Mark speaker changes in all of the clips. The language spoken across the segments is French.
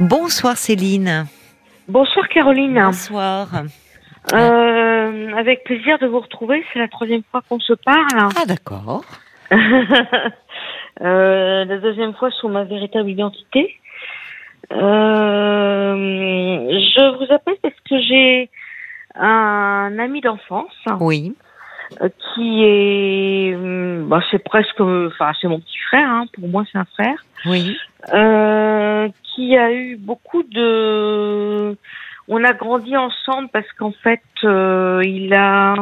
Speaker 1: Bonsoir Céline.
Speaker 2: Bonsoir Caroline.
Speaker 1: Bonsoir.
Speaker 2: Euh, avec plaisir de vous retrouver. C'est la troisième fois qu'on se parle.
Speaker 1: Ah d'accord.
Speaker 2: Euh, la deuxième fois sous ma véritable identité. Euh, je vous appelle parce que j'ai un ami d'enfance
Speaker 1: Oui.
Speaker 2: Euh, qui est, hum, bah, c'est presque, enfin c'est mon petit frère. Hein, pour moi c'est un frère.
Speaker 1: Oui.
Speaker 2: Euh, qui a eu beaucoup de. On a grandi ensemble parce qu'en fait, euh, il a,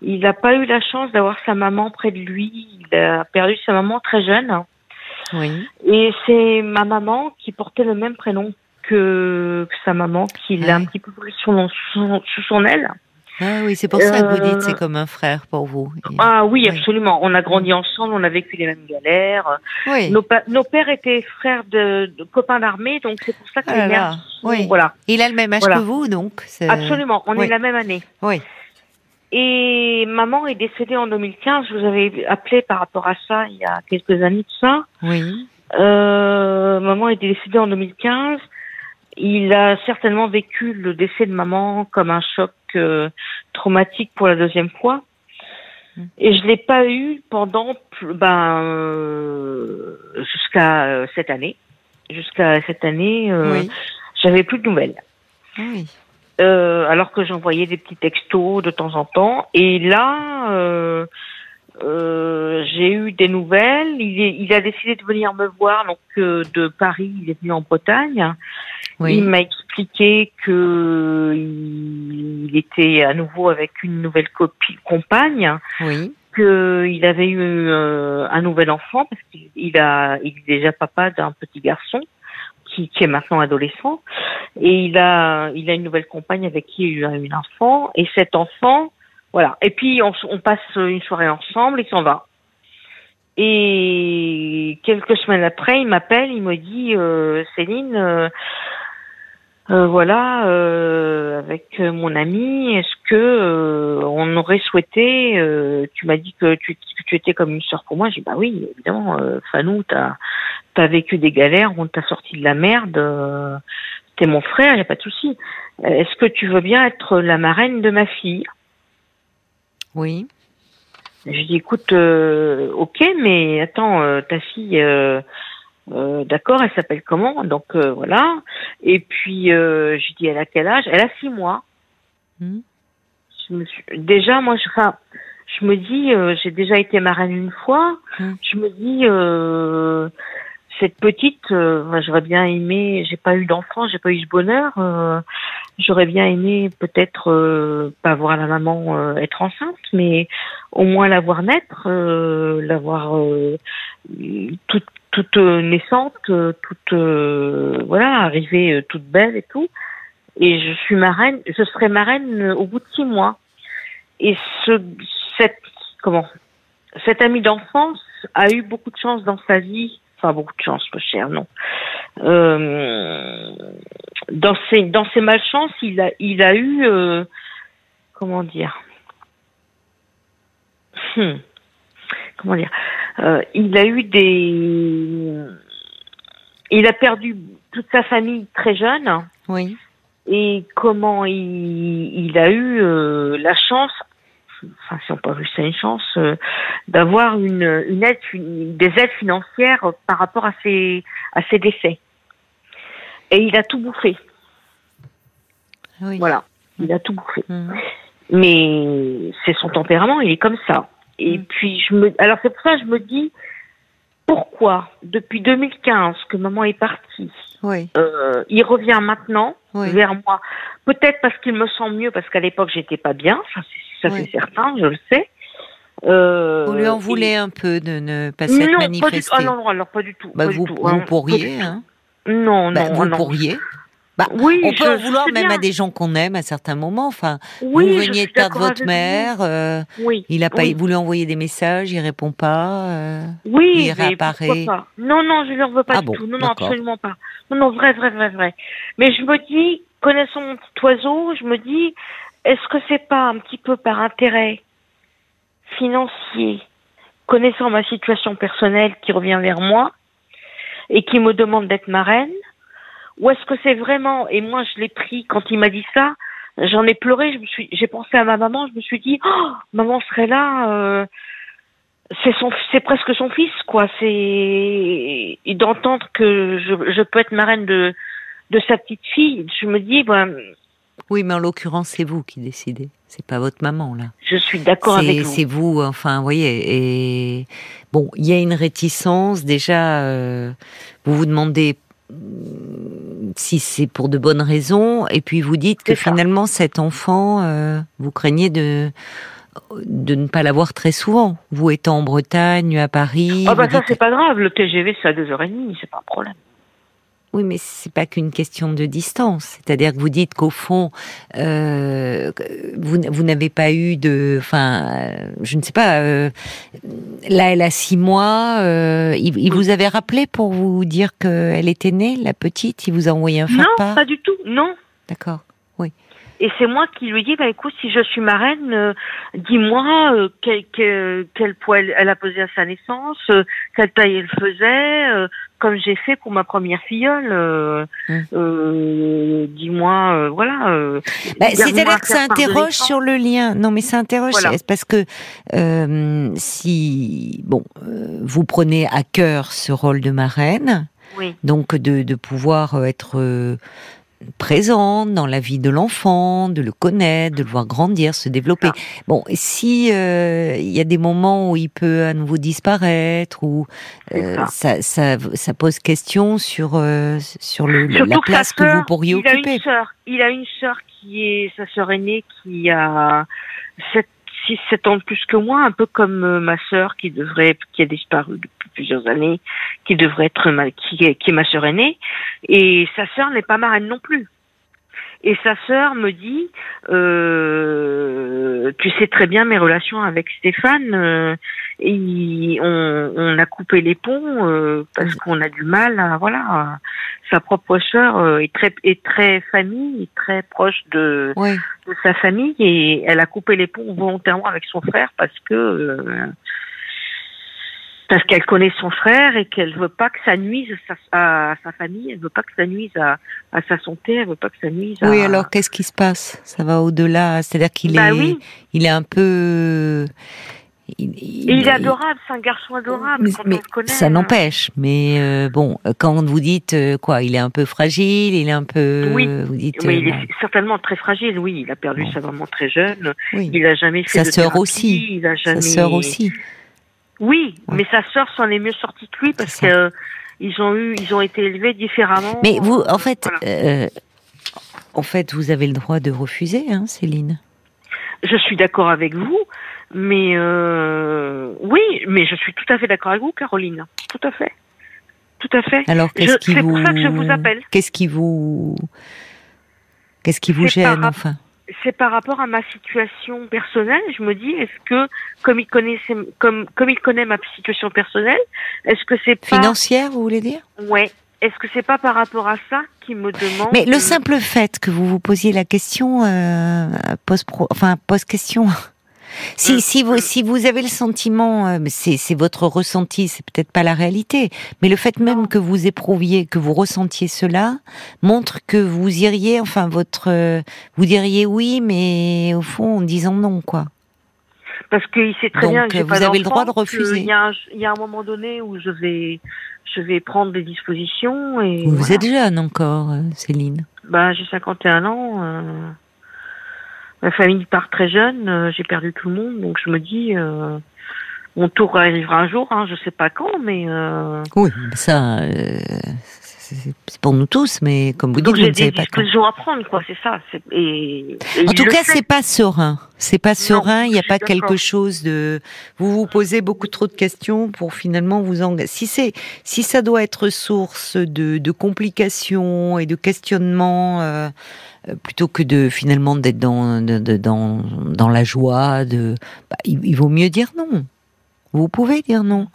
Speaker 2: il n'a pas eu la chance d'avoir sa maman près de lui. Il a perdu sa maman très jeune.
Speaker 1: Oui.
Speaker 2: Et c'est ma maman qui portait le même prénom que, que sa maman, qui l'a
Speaker 1: Ah.
Speaker 2: un petit peu pris sous, son- sous son aile.
Speaker 1: Ah oui, c'est pour ça que vous
Speaker 2: Euh,
Speaker 1: dites c'est comme un frère pour vous.
Speaker 2: Ah oui,
Speaker 1: Oui.
Speaker 2: absolument. On a grandi ensemble, on a vécu les mêmes galères.
Speaker 1: Oui.
Speaker 2: Nos, pa- nos pères étaient frères de, de copains d'armée, donc c'est pour ça que
Speaker 1: Ah
Speaker 2: les mères
Speaker 1: oui.
Speaker 2: Voilà.
Speaker 1: Il a le même âge
Speaker 2: Voilà.
Speaker 1: que vous, donc.
Speaker 2: Absolument, on
Speaker 1: oui.
Speaker 2: est la même année.
Speaker 1: Oui.
Speaker 2: Et maman est décédée en 2015. Je vous avais appelé par rapport à ça il y a quelques années de ça.
Speaker 1: Oui.
Speaker 2: Euh, maman est décédée en 2015. Il a certainement vécu le décès de maman comme un choc euh, traumatique pour la deuxième fois.
Speaker 1: Mm.
Speaker 2: Et je l'ai pas eu pendant ben euh, jusqu'à euh, cette année. Jusqu'à cette année,
Speaker 1: Oui.
Speaker 2: j'avais plus de nouvelles.
Speaker 1: Oui.
Speaker 2: Euh, alors que j'envoyais des petits textos de temps en temps. Et là, j'ai eu des nouvelles. Il, est, il a décidé de venir me voir donc de Paris. Il est venu en Bretagne. Il m'a expliqué que il, il était à nouveau avec une nouvelle copine, compagne,
Speaker 1: Oui.
Speaker 2: qu'il avait eu euh, un nouvel enfant parce qu'il il a, il est déjà papa d'un petit garçon qui, qui est maintenant adolescent et il a, il a une nouvelle compagne avec qui il a eu un enfant et cet enfant, voilà. Et puis on, on passe une soirée ensemble, il s'en va. Et quelques semaines après, il m'appelle, il me dit euh, Céline, euh, euh, voilà, euh, avec euh, mon ami, est-ce que euh, on aurait souhaité euh, Tu m'as dit que tu, que tu étais comme une sœur pour moi. J'ai dit, bah oui, évidemment, euh, Fanou, t'as as vécu des galères, on t'a sorti de la merde. Euh, T'es mon frère, y a pas de souci. Est-ce que tu veux bien être la marraine de ma fille?
Speaker 1: Oui.
Speaker 2: Je dis écoute, euh, ok, mais attends, euh, ta fille, euh, euh, d'accord, elle s'appelle comment? Donc euh, voilà. Et puis euh, je dis elle a quel âge? Elle a six mois.
Speaker 1: Hmm.
Speaker 2: Je me suis- Déjà, moi, je, je me dis, euh, j'ai déjà été marraine une fois.
Speaker 1: Hmm.
Speaker 2: Je me dis, euh, cette petite, euh, j'aurais bien aimé. J'ai pas eu d'enfant, j'ai pas eu ce bonheur. euh, j'aurais bien aimé peut-être euh, pas voir la maman être enceinte, mais au moins la voir naître, la voir toute, naissante, toute voilà, arriver euh, toute belle et tout. Et je suis marraine, je serai marraine au bout de six mois. Et ce, cette, comment, cet ami d'enfance a eu beaucoup de chance dans sa vie. Enfin, beaucoup de chance, peu cher, non. Euh, dans ses, dans ses malchances, il a, il a eu, euh, comment dire, Hmm. comment dire, Euh, il a eu des, il a perdu toute sa famille très jeune
Speaker 1: Oui.
Speaker 2: et comment il, il a eu la chance, enfin si on peut appeler ça une chance, euh, d'avoir une, une aide, une- des aides financières par rapport à ses, à ses décès. Et il a tout bouffé,
Speaker 1: Oui.
Speaker 2: voilà, il a tout bouffé.
Speaker 1: Hmm.
Speaker 2: Mais c'est son tempérament, il est comme ça. Et
Speaker 1: Mm.
Speaker 2: puis je me, alors c'est pour ça que je me dis pourquoi depuis 2015 que maman est partie,
Speaker 1: Oui.
Speaker 2: euh, il revient maintenant
Speaker 1: Oui.
Speaker 2: vers moi. Peut-être parce qu'il me sent mieux, parce qu'à l'époque j'étais pas bien, ça c'est ça
Speaker 1: Oui.
Speaker 2: c'est certain, je le sais. Euh,
Speaker 1: Vous lui en
Speaker 2: et-
Speaker 1: voulez un peu de ne pas s'être manifesté.
Speaker 2: Ah non, non, alors pas du tout.
Speaker 1: Bah,
Speaker 2: pas
Speaker 1: vous,
Speaker 2: du tout,
Speaker 1: vous
Speaker 2: hein, pas
Speaker 1: pourriez, hein.
Speaker 2: Non,
Speaker 1: Bah,
Speaker 2: non,
Speaker 1: vous
Speaker 2: non.
Speaker 1: pourriez. Bah,
Speaker 2: Oui,
Speaker 1: on peut en vouloir même
Speaker 2: bien.
Speaker 1: à des gens qu'on aime à certains moments. Enfin,
Speaker 2: Oui,
Speaker 1: vous veniez de perdre votre mère, euh.
Speaker 2: Oui.
Speaker 1: il a pas,
Speaker 2: oui.
Speaker 1: vous lui envoyez des messages, il répond pas. euh,
Speaker 2: Oui,
Speaker 1: il réapparaît.
Speaker 2: pas? Non, non, je lui en veux pas
Speaker 1: Ah
Speaker 2: du
Speaker 1: bon,
Speaker 2: tout. Non, non, absolument pas. Non, non, vrai, vrai, vrai, vrai. Mais je me dis, connaissant mon petit oiseau, je me dis, est-ce que c'est pas un petit peu par intérêt financier, connaissant ma situation personnelle qui revient vers moi et qui me demande d'être marraine, ou est-ce que c'est vraiment et moi je l'ai pris quand il m'a dit ça, j'en ai pleuré, je me suis j'ai pensé à ma maman, je me suis dit oh, maman serait là euh, c'est son c'est presque son fils quoi, c'est d'entendre que je, je peux être marraine de de sa petite fille, je me dis ben
Speaker 1: oui, mais en l'occurrence, c'est vous qui décidez. C'est pas votre maman là.
Speaker 2: Je suis d'accord avec vous.
Speaker 1: C'est vous, enfin, vous voyez. Et bon, il y a une réticence. Déjà, euh, vous vous demandez mm, si c'est pour de bonnes raisons, et puis vous dites que finalement cet enfant, euh, vous craignez de de ne pas l'avoir très souvent. Vous étant en Bretagne, à Paris.
Speaker 2: Ah bah ça c'est pas grave. Le TGV c'est à deux heures et demie, c'est pas un problème.
Speaker 1: Oui, mais c'est pas qu'une question de distance. C'est-à-dire que vous dites qu'au fond, euh, vous, vous n'avez pas eu de, enfin, euh, je ne sais pas. Euh, là, elle a six mois. Euh, il, il vous avait rappelé pour vous dire qu'elle était née, la petite? Il vous a envoyé un
Speaker 2: Non, pas du tout. Non.
Speaker 1: D'accord. Oui.
Speaker 2: Et c'est moi qui lui dis, bah écoute, si je suis marraine, euh, dis-moi euh, quel, quel, quel, poids elle, elle, a posé à sa naissance, euh, quelle taille elle faisait, comme j'ai fait pour ma première filleule. Mmh. dis-moi, voilà.
Speaker 1: Bah, C'est-à-dire que ça interroge sur le lien. Non, mais ça interroge voilà. parce que si, bon, vous prenez à cœur ce rôle de marraine,
Speaker 2: oui.
Speaker 1: donc de, de pouvoir être présente dans la vie de l'enfant, de le connaître, de le voir grandir, se développer. Ah. Bon, si il euh, y a des moments où il peut à nouveau disparaître, ou euh, ça. Ça, ça. pose question sur euh, sur le, la place que, vous pourriez
Speaker 2: il
Speaker 1: occuper.
Speaker 2: A une soeur, il a une sœur qui est sa sœur aînée qui a 7 6 7 ans de plus que moi, un peu comme ma sœur qui devrait qui a disparu depuis plusieurs années, qui devrait être ma, qui, qui est ma sœur aînée, et sa sœur n'est pas marraine non plus. Et sa sœur me dit, euh, tu sais très bien mes relations avec Stéphane, euh, et on, on, a coupé les ponts euh, parce qu'on a du mal à voilà. Sa propre sœur est très est très famille, très proche de,
Speaker 1: oui.
Speaker 2: de sa famille et elle a coupé les ponts volontairement avec son frère parce que parce qu'elle connaît son frère et qu'elle veut pas que ça nuise à, sa famille, elle veut pas que ça nuise à, à, sa santé, elle veut pas que ça nuise à...
Speaker 1: Oui, alors qu'est-ce qui se passe? Ça va au-delà, c'est-à-dire qu'il
Speaker 2: bah
Speaker 1: est,
Speaker 2: oui.
Speaker 1: il est un peu...
Speaker 2: Il, il, il est adorable, c'est un garçon adorable
Speaker 1: mais,
Speaker 2: quand
Speaker 1: mais
Speaker 2: on le connaît.
Speaker 1: Ça n'empêche, mais euh, bon, quand vous dites euh, quoi, il est un peu fragile, il est un peu.
Speaker 2: Oui,
Speaker 1: vous dites,
Speaker 2: mais il est certainement très fragile. Oui, il a perdu bon. sa maman très jeune.
Speaker 1: Oui.
Speaker 2: Il a jamais fait
Speaker 1: sa
Speaker 2: de
Speaker 1: sœur
Speaker 2: thérapie,
Speaker 1: aussi.
Speaker 2: Il a jamais...
Speaker 1: Sa sœur aussi.
Speaker 2: Oui, ouais. mais sa sœur s'en est mieux sortie que lui parce que euh, ils ont eu, ils ont été élevés différemment.
Speaker 1: Mais vous, en fait, voilà. euh, en fait, vous avez le droit de refuser, hein, Céline.
Speaker 2: Je suis d'accord avec vous, mais euh, oui, mais je suis tout à fait d'accord avec vous, Caroline. Tout à fait, tout à fait.
Speaker 1: Alors qu'est-ce qui vous,
Speaker 2: c'est pour ça que je vous appelle.
Speaker 1: Qu'est-ce qui vous, qu'est-ce qui vous gêne, enfin?
Speaker 2: C'est par rapport à ma situation personnelle. Je me dis, est-ce que, comme il connaît, comme, comme il connaît ma situation personnelle, est-ce que c'est pas
Speaker 1: financière, vous voulez dire?
Speaker 2: Ouais. Est-ce que c'est pas par rapport à ça qu'il me demande
Speaker 1: Mais le simple fait que vous vous posiez la question euh, pose pro, enfin pose question. Si, si, vous, si vous avez le sentiment, euh, c'est votre ressenti, c'est peut-être pas la réalité, mais le fait même que vous éprouviez, que vous ressentiez cela, montre que vous iriez, enfin votre, euh, vous diriez oui, mais au fond en disant non, quoi.
Speaker 2: Parce qu'il sait très
Speaker 1: Donc,
Speaker 2: bien que
Speaker 1: vous
Speaker 2: pas
Speaker 1: avez le droit de refuser.
Speaker 2: Il y, a un, il y a un moment donné où je vais, je vais prendre des dispositions et.
Speaker 1: Vous
Speaker 2: voilà.
Speaker 1: êtes jeune encore, euh, Céline.
Speaker 2: Bah, j'ai 51 ans. Euh ma famille part très jeune, euh, j'ai perdu tout le monde, donc je me dis, euh, mon tour arrivera un jour, hein, je sais pas quand, mais... Euh...
Speaker 1: Oui, ça, euh, c'est pour nous tous, mais comme vous
Speaker 2: donc
Speaker 1: dites, vous ne savez pas quand.
Speaker 2: des à prendre, quoi, c'est ça. Et, et
Speaker 1: en tout cas, c'est pas serein. C'est pas serein, il n'y a pas quelque chose de... Vous vous posez beaucoup trop de questions pour finalement vous engager. Si, c'est, si ça doit être source de, de complications et de questionnements... Euh, plutôt que de finalement d'être dans, de, de, dans, dans la joie, de, bah, il, il, vaut mieux dire non. Vous pouvez dire non.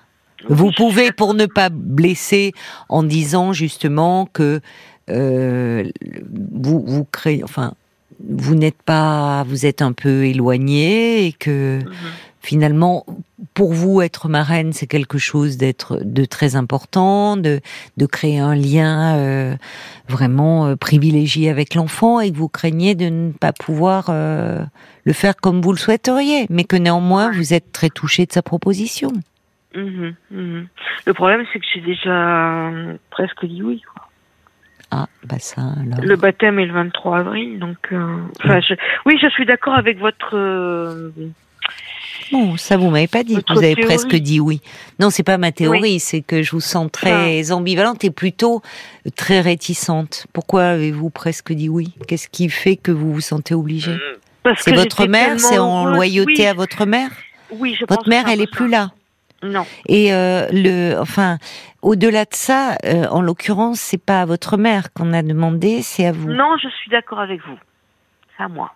Speaker 1: Vous pouvez pour ne pas blesser en disant justement que euh, vous vous créez, enfin, vous n'êtes pas, vous êtes un peu éloigné et que finalement, pour vous, être marraine, c'est quelque chose d'être de très important, de, de créer un lien euh, vraiment euh, privilégié avec l'enfant, et que vous craignez de ne pas pouvoir euh, le faire comme vous le souhaiteriez, mais que néanmoins vous êtes très touché de sa proposition.
Speaker 2: Mhm, mhm. Le problème, c'est que j'ai déjà presque dit oui. Quoi.
Speaker 1: Ah, bah ça alors.
Speaker 2: Le baptême est le 23 avril, donc. je, oui, je suis d'accord avec votre
Speaker 1: Bon, ça vous m'avez pas dit. vous avez presque dit oui. Non, c'est pas ma théorie, c'est que je vous sens très ah. ambivalente et plutôt très réticente. Pourquoi avez-vous presque dit oui? Qu'est-ce qui fait que vous vous sentez obligée? Euh, C'est votre mère, c'est en loyauté à votre mère?
Speaker 2: Oui, je
Speaker 1: Votre mère, elle est plus là.
Speaker 2: Non.
Speaker 1: Et euh, le, enfin, au-delà de ça, euh, en l'occurrence, c'est pas à votre mère qu'on a demandé, c'est à vous.
Speaker 2: Non, je suis d'accord avec vous. C'est à moi.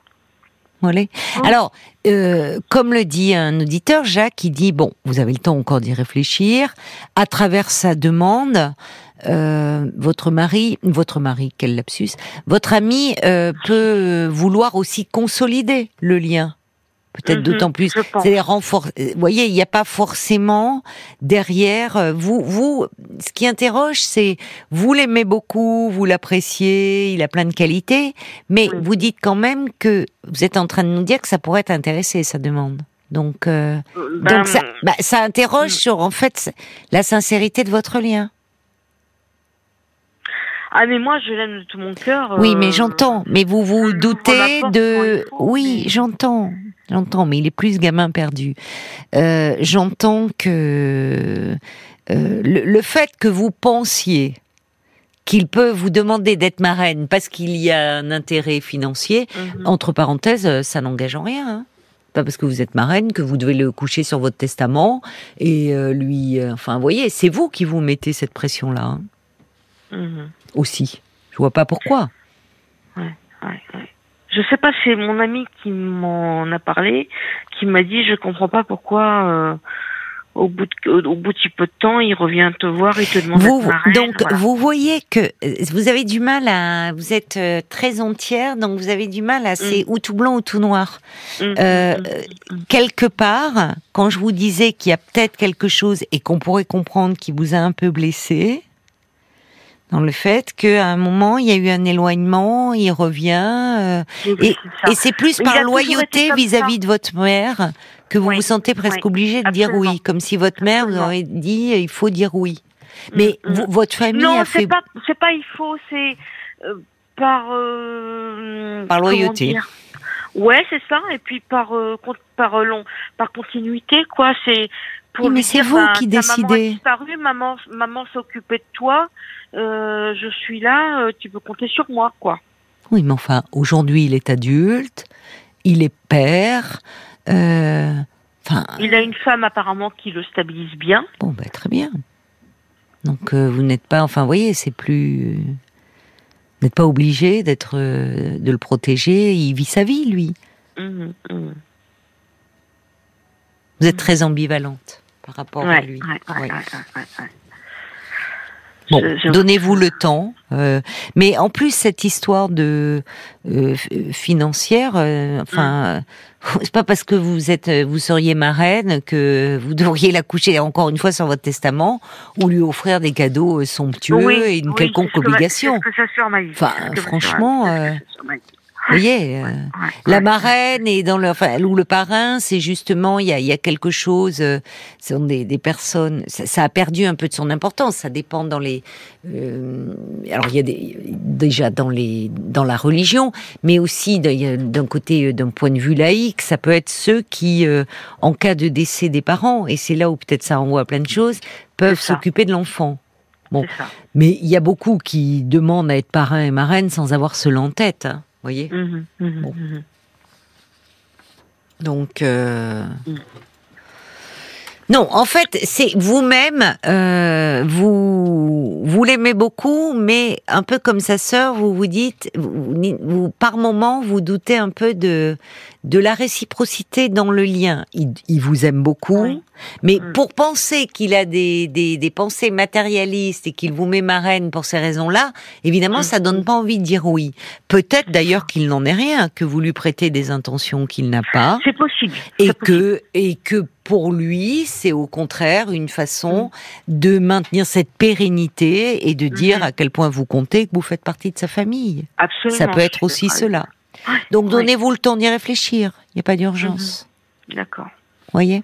Speaker 1: Oh. Alors, euh, comme le dit un auditeur, Jacques, il dit bon, vous avez le temps encore d'y réfléchir. À travers sa demande, euh, votre mari, votre mari, quel lapsus, votre ami euh, peut vouloir aussi consolider le lien peut-être mhm, d'autant plus. C'est renforcer. Vous voyez, il n'y a pas forcément derrière euh, vous. Vous, ce qui interroge, c'est vous l'aimez beaucoup, vous l'appréciez, il a plein de qualités, mais vous dites quand même que vous êtes en train de nous dire que ça pourrait t'intéresser sa demande. Donc, euh, ben, donc ça, bah, ça interroge hmm. sur en fait la sincérité de votre lien.
Speaker 2: Ah mais moi je l'aime de tout mon cœur.
Speaker 1: Oui mais euh, j'entends. Mais vous vous doutez de. Oui j'entends. J'entends, mais il est plus gamin perdu. Euh, j'entends que euh, le, fait que vous pensiez qu'il peut vous demander d'être marraine parce qu'il y a un intérêt financier, mhm. entre parenthèses, ça n'engage en rien. Hein. pas parce que vous êtes marraine que vous devez le coucher sur votre testament et euh, lui. enfin, vous voyez, c'est vous qui vous mettez cette pression-là. Hein. Mhm. Aussi. Je vois pas pourquoi.
Speaker 2: Ouais, ouais, ouais je sais pas, c'est mon ami qui m'en a parlé, qui m'a dit, je comprends pas pourquoi. Euh, au bout, de, au bout de peu de temps, il revient te voir et te demande
Speaker 1: vous, Donc, vous voyez que euh, vous avez du mal à, vous êtes euh, très entière, donc vous avez du mal à, c'est mm. ou tout blanc ou tout noir. Mm, euh, mm, quelque part, quand je vous disais qu'il y a peut-être quelque chose et qu'on pourrait comprendre qui vous a un peu blessé, dans le fait qu'à un moment il y a eu un éloignement, il revient, euh, et, c'est plus par loyauté vis-à-vis de votre mère que vous vous sentez presque obligé de dire oui, comme si votre mère vous aurait dit il faut dire oui. Mm, Mais mm. votre famille
Speaker 2: non,
Speaker 1: a fait.
Speaker 2: Non, pas, c'est pas il faut, c'est euh, par euh,
Speaker 1: par loyauté.
Speaker 2: Ouais, c'est ça. Et puis par par long, par continuité, quoi. C'est
Speaker 1: pour mais c'est vous qui décidez. Maman a
Speaker 2: disparu, maman, maman s'occupait de toi. Euh, je suis là, euh, tu peux compter sur moi, quoi.
Speaker 1: Oui, mais enfin, aujourd'hui, il est adulte, il est père. Euh, enfin.
Speaker 2: il a une femme apparemment qui le stabilise bien.
Speaker 1: Bon, ben très bien. Donc vous n'êtes pas, enfin, vous voyez, c'est plus. Vous n'êtes pas obligé d'être, de le protéger. Il vit sa vie, lui. Mmh, mmh. Vous êtes très ambivalente par rapport à lui. Bon, donnez-vous le temps. Euh, mais en plus, cette histoire de euh, financière, euh, enfin, c'est pas parce que vous êtes, vous seriez marraine que vous devriez la coucher encore une fois sur votre testament ou lui offrir des cadeaux somptueux et une quelconque obligation. enfin, franchement. Vous voyez, euh, la marraine et dans le, enfin, ou le parrain, c'est justement, il y a, y a, quelque chose, euh, ce sont des, des personnes, ça, ça, a perdu un peu de son importance, ça dépend dans les, euh, alors il y a des, déjà dans les, dans la religion, mais aussi d'un côté, euh, d'un point de vue laïque, ça peut être ceux qui, en cas de décès des parents, et c'est là où peut-être ça envoie plein de choses, peuvent s'occuper de l'enfant. Bon, mais il y a beaucoup qui demandent à être parrain et marraine sans avoir cela en tête. Hein voyez? Mmh mmh mmh Donc, euh, non, en fait, c'est vous-même, euh, vous, vous l'aimez beaucoup, mais un peu comme sa sœur, vous vous dites, vous, par moment, vous doutez un peu de de la réciprocité dans le lien. Il, il vous aime beaucoup,
Speaker 2: Oui.
Speaker 1: mais
Speaker 2: Mm.
Speaker 1: pour penser qu'il a des, des, des pensées matérialistes et qu'il vous met marraine pour ces raisons-là, évidemment,
Speaker 2: Mm.
Speaker 1: ça donne pas envie de dire oui. Peut-être d'ailleurs qu'il n'en est rien, que vous lui prêtez des intentions qu'il n'a pas,
Speaker 2: C'est possible.
Speaker 1: et
Speaker 2: possible.
Speaker 1: que et que pour lui, c'est au contraire une façon
Speaker 2: Mm.
Speaker 1: de maintenir cette pérennité et de dire
Speaker 2: Mhm.
Speaker 1: à quel point vous comptez que vous faites partie de sa famille.
Speaker 2: Absolument.
Speaker 1: Ça peut être aussi cela. Donc donnez-vous le temps d'y réfléchir. Il n'y a pas d'urgence.
Speaker 2: vous. D'accord.
Speaker 1: Voyez?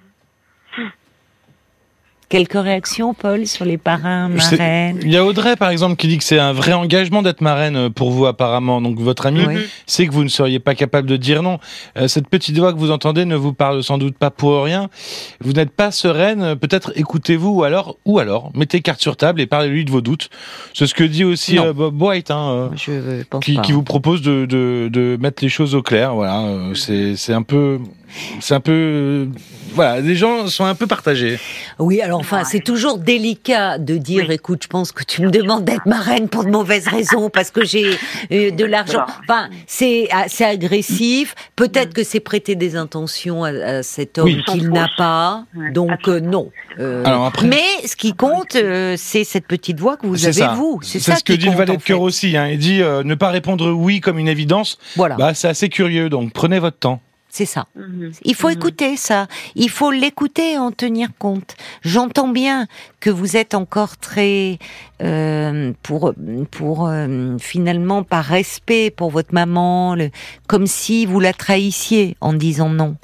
Speaker 1: Quelques réactions, Paul, sur les parrains, marraines
Speaker 3: Il y a Audrey, par exemple, qui dit que c'est un vrai engagement d'être marraine euh, pour vous, apparemment. Donc, votre ami
Speaker 1: Oui.
Speaker 3: sait que vous ne seriez pas capable de dire non. Euh, cette petite voix que vous entendez ne vous parle sans doute pas pour rien. Vous n'êtes pas sereine. Peut-être écoutez-vous ou alors, ou alors, mettez carte sur table et parlez-lui de vos doutes. C'est ce que dit aussi
Speaker 1: Non.
Speaker 3: euh, Bob White, hein,
Speaker 1: Je pense
Speaker 3: qui,
Speaker 1: pas.
Speaker 3: qui vous propose de, de, de mettre les choses au clair. Voilà, c'est c'est un peu, c'est un peu, euh, voilà, les gens sont un peu partagés.
Speaker 1: Oui, alors enfin, c'est toujours délicat de dire,
Speaker 2: Oui.
Speaker 1: écoute, je pense que tu me demandes d'être marraine pour de mauvaises raisons, parce que j'ai euh, de l'argent. Enfin, c'est assez agressif. Peut-être que c'est prêter des intentions à, à cet homme
Speaker 3: Oui.
Speaker 1: qu'il n'a pas. Donc euh, non. Euh,
Speaker 3: Alors après-
Speaker 1: mais ce qui compte, euh, c'est cette petite voix que vous avez
Speaker 3: ça.
Speaker 1: vous. C'est ça
Speaker 3: ce que dit le valet de cœur aussi. Hein. Il dit euh, ne pas répondre oui comme une évidence.
Speaker 1: Voilà,
Speaker 3: Bah, c'est assez curieux. Donc prenez votre temps.
Speaker 1: C'est ça.
Speaker 2: Mhm.
Speaker 1: Il faut
Speaker 2: Mhm.
Speaker 1: écouter ça. Il faut l'écouter et en tenir compte. J'entends bien que vous êtes encore très euh, pour pour euh, finalement par respect pour votre maman, le- comme si vous la trahissiez en disant non.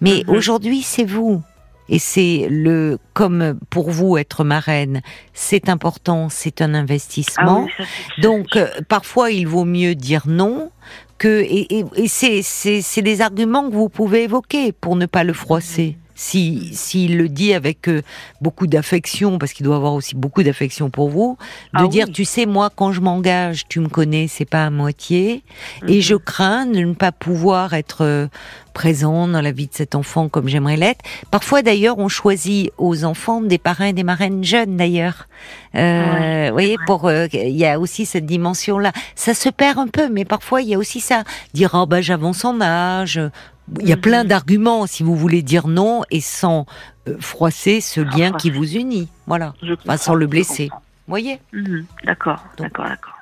Speaker 1: Mais
Speaker 2: Mhm.
Speaker 1: aujourd'hui, c'est vous. Et c'est le comme pour vous être marraine, c'est important, c'est un
Speaker 2: Ah
Speaker 1: investissement.
Speaker 2: oui, c'est-
Speaker 1: Donc euh, parfois il vaut mieux dire non que et, et, et c'est c'est c'est des arguments que vous pouvez évoquer pour ne pas le froisser. Si s'il le dit avec euh, beaucoup d'affection parce qu'il doit avoir aussi beaucoup d'affection pour vous, de
Speaker 2: Ah
Speaker 1: dire
Speaker 2: oui.
Speaker 1: tu sais moi quand je m'engage, tu me connais, c'est pas à moitié et
Speaker 2: Mhm.
Speaker 1: je crains de ne pas pouvoir être euh, présent dans la vie de cet enfant comme j'aimerais l'être. Parfois d'ailleurs, on choisit aux enfants des parrains et des marraines jeunes d'ailleurs. Euh, vous voyez, pour euh, il y a aussi cette dimension là. Ça se perd un peu, mais parfois il y a aussi ça. Dire oh bah j'avance en âge. Il y a
Speaker 2: Mhm.
Speaker 1: plein d'arguments si vous voulez dire non et sans euh, froisser ce lien qui vous unit. Voilà. Enfin, sans le blesser. Vous voyez.
Speaker 2: Mhm. D'accord, d'accord, d'accord.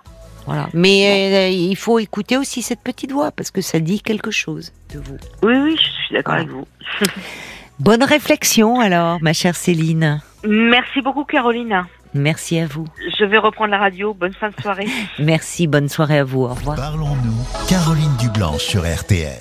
Speaker 1: Voilà. Mais euh, il faut écouter aussi cette petite voix parce que ça dit quelque chose de vous.
Speaker 2: Oui, oui, je suis d'accord
Speaker 1: Voilà.
Speaker 2: avec vous.
Speaker 1: Bonne réflexion alors, ma chère Céline.
Speaker 2: Merci beaucoup, Caroline.
Speaker 1: Merci à vous.
Speaker 2: Je vais reprendre la radio. Bonne fin de soirée.
Speaker 1: Merci, bonne soirée à vous. Au revoir.
Speaker 4: Parlons-nous. Caroline Dublanche sur RTL.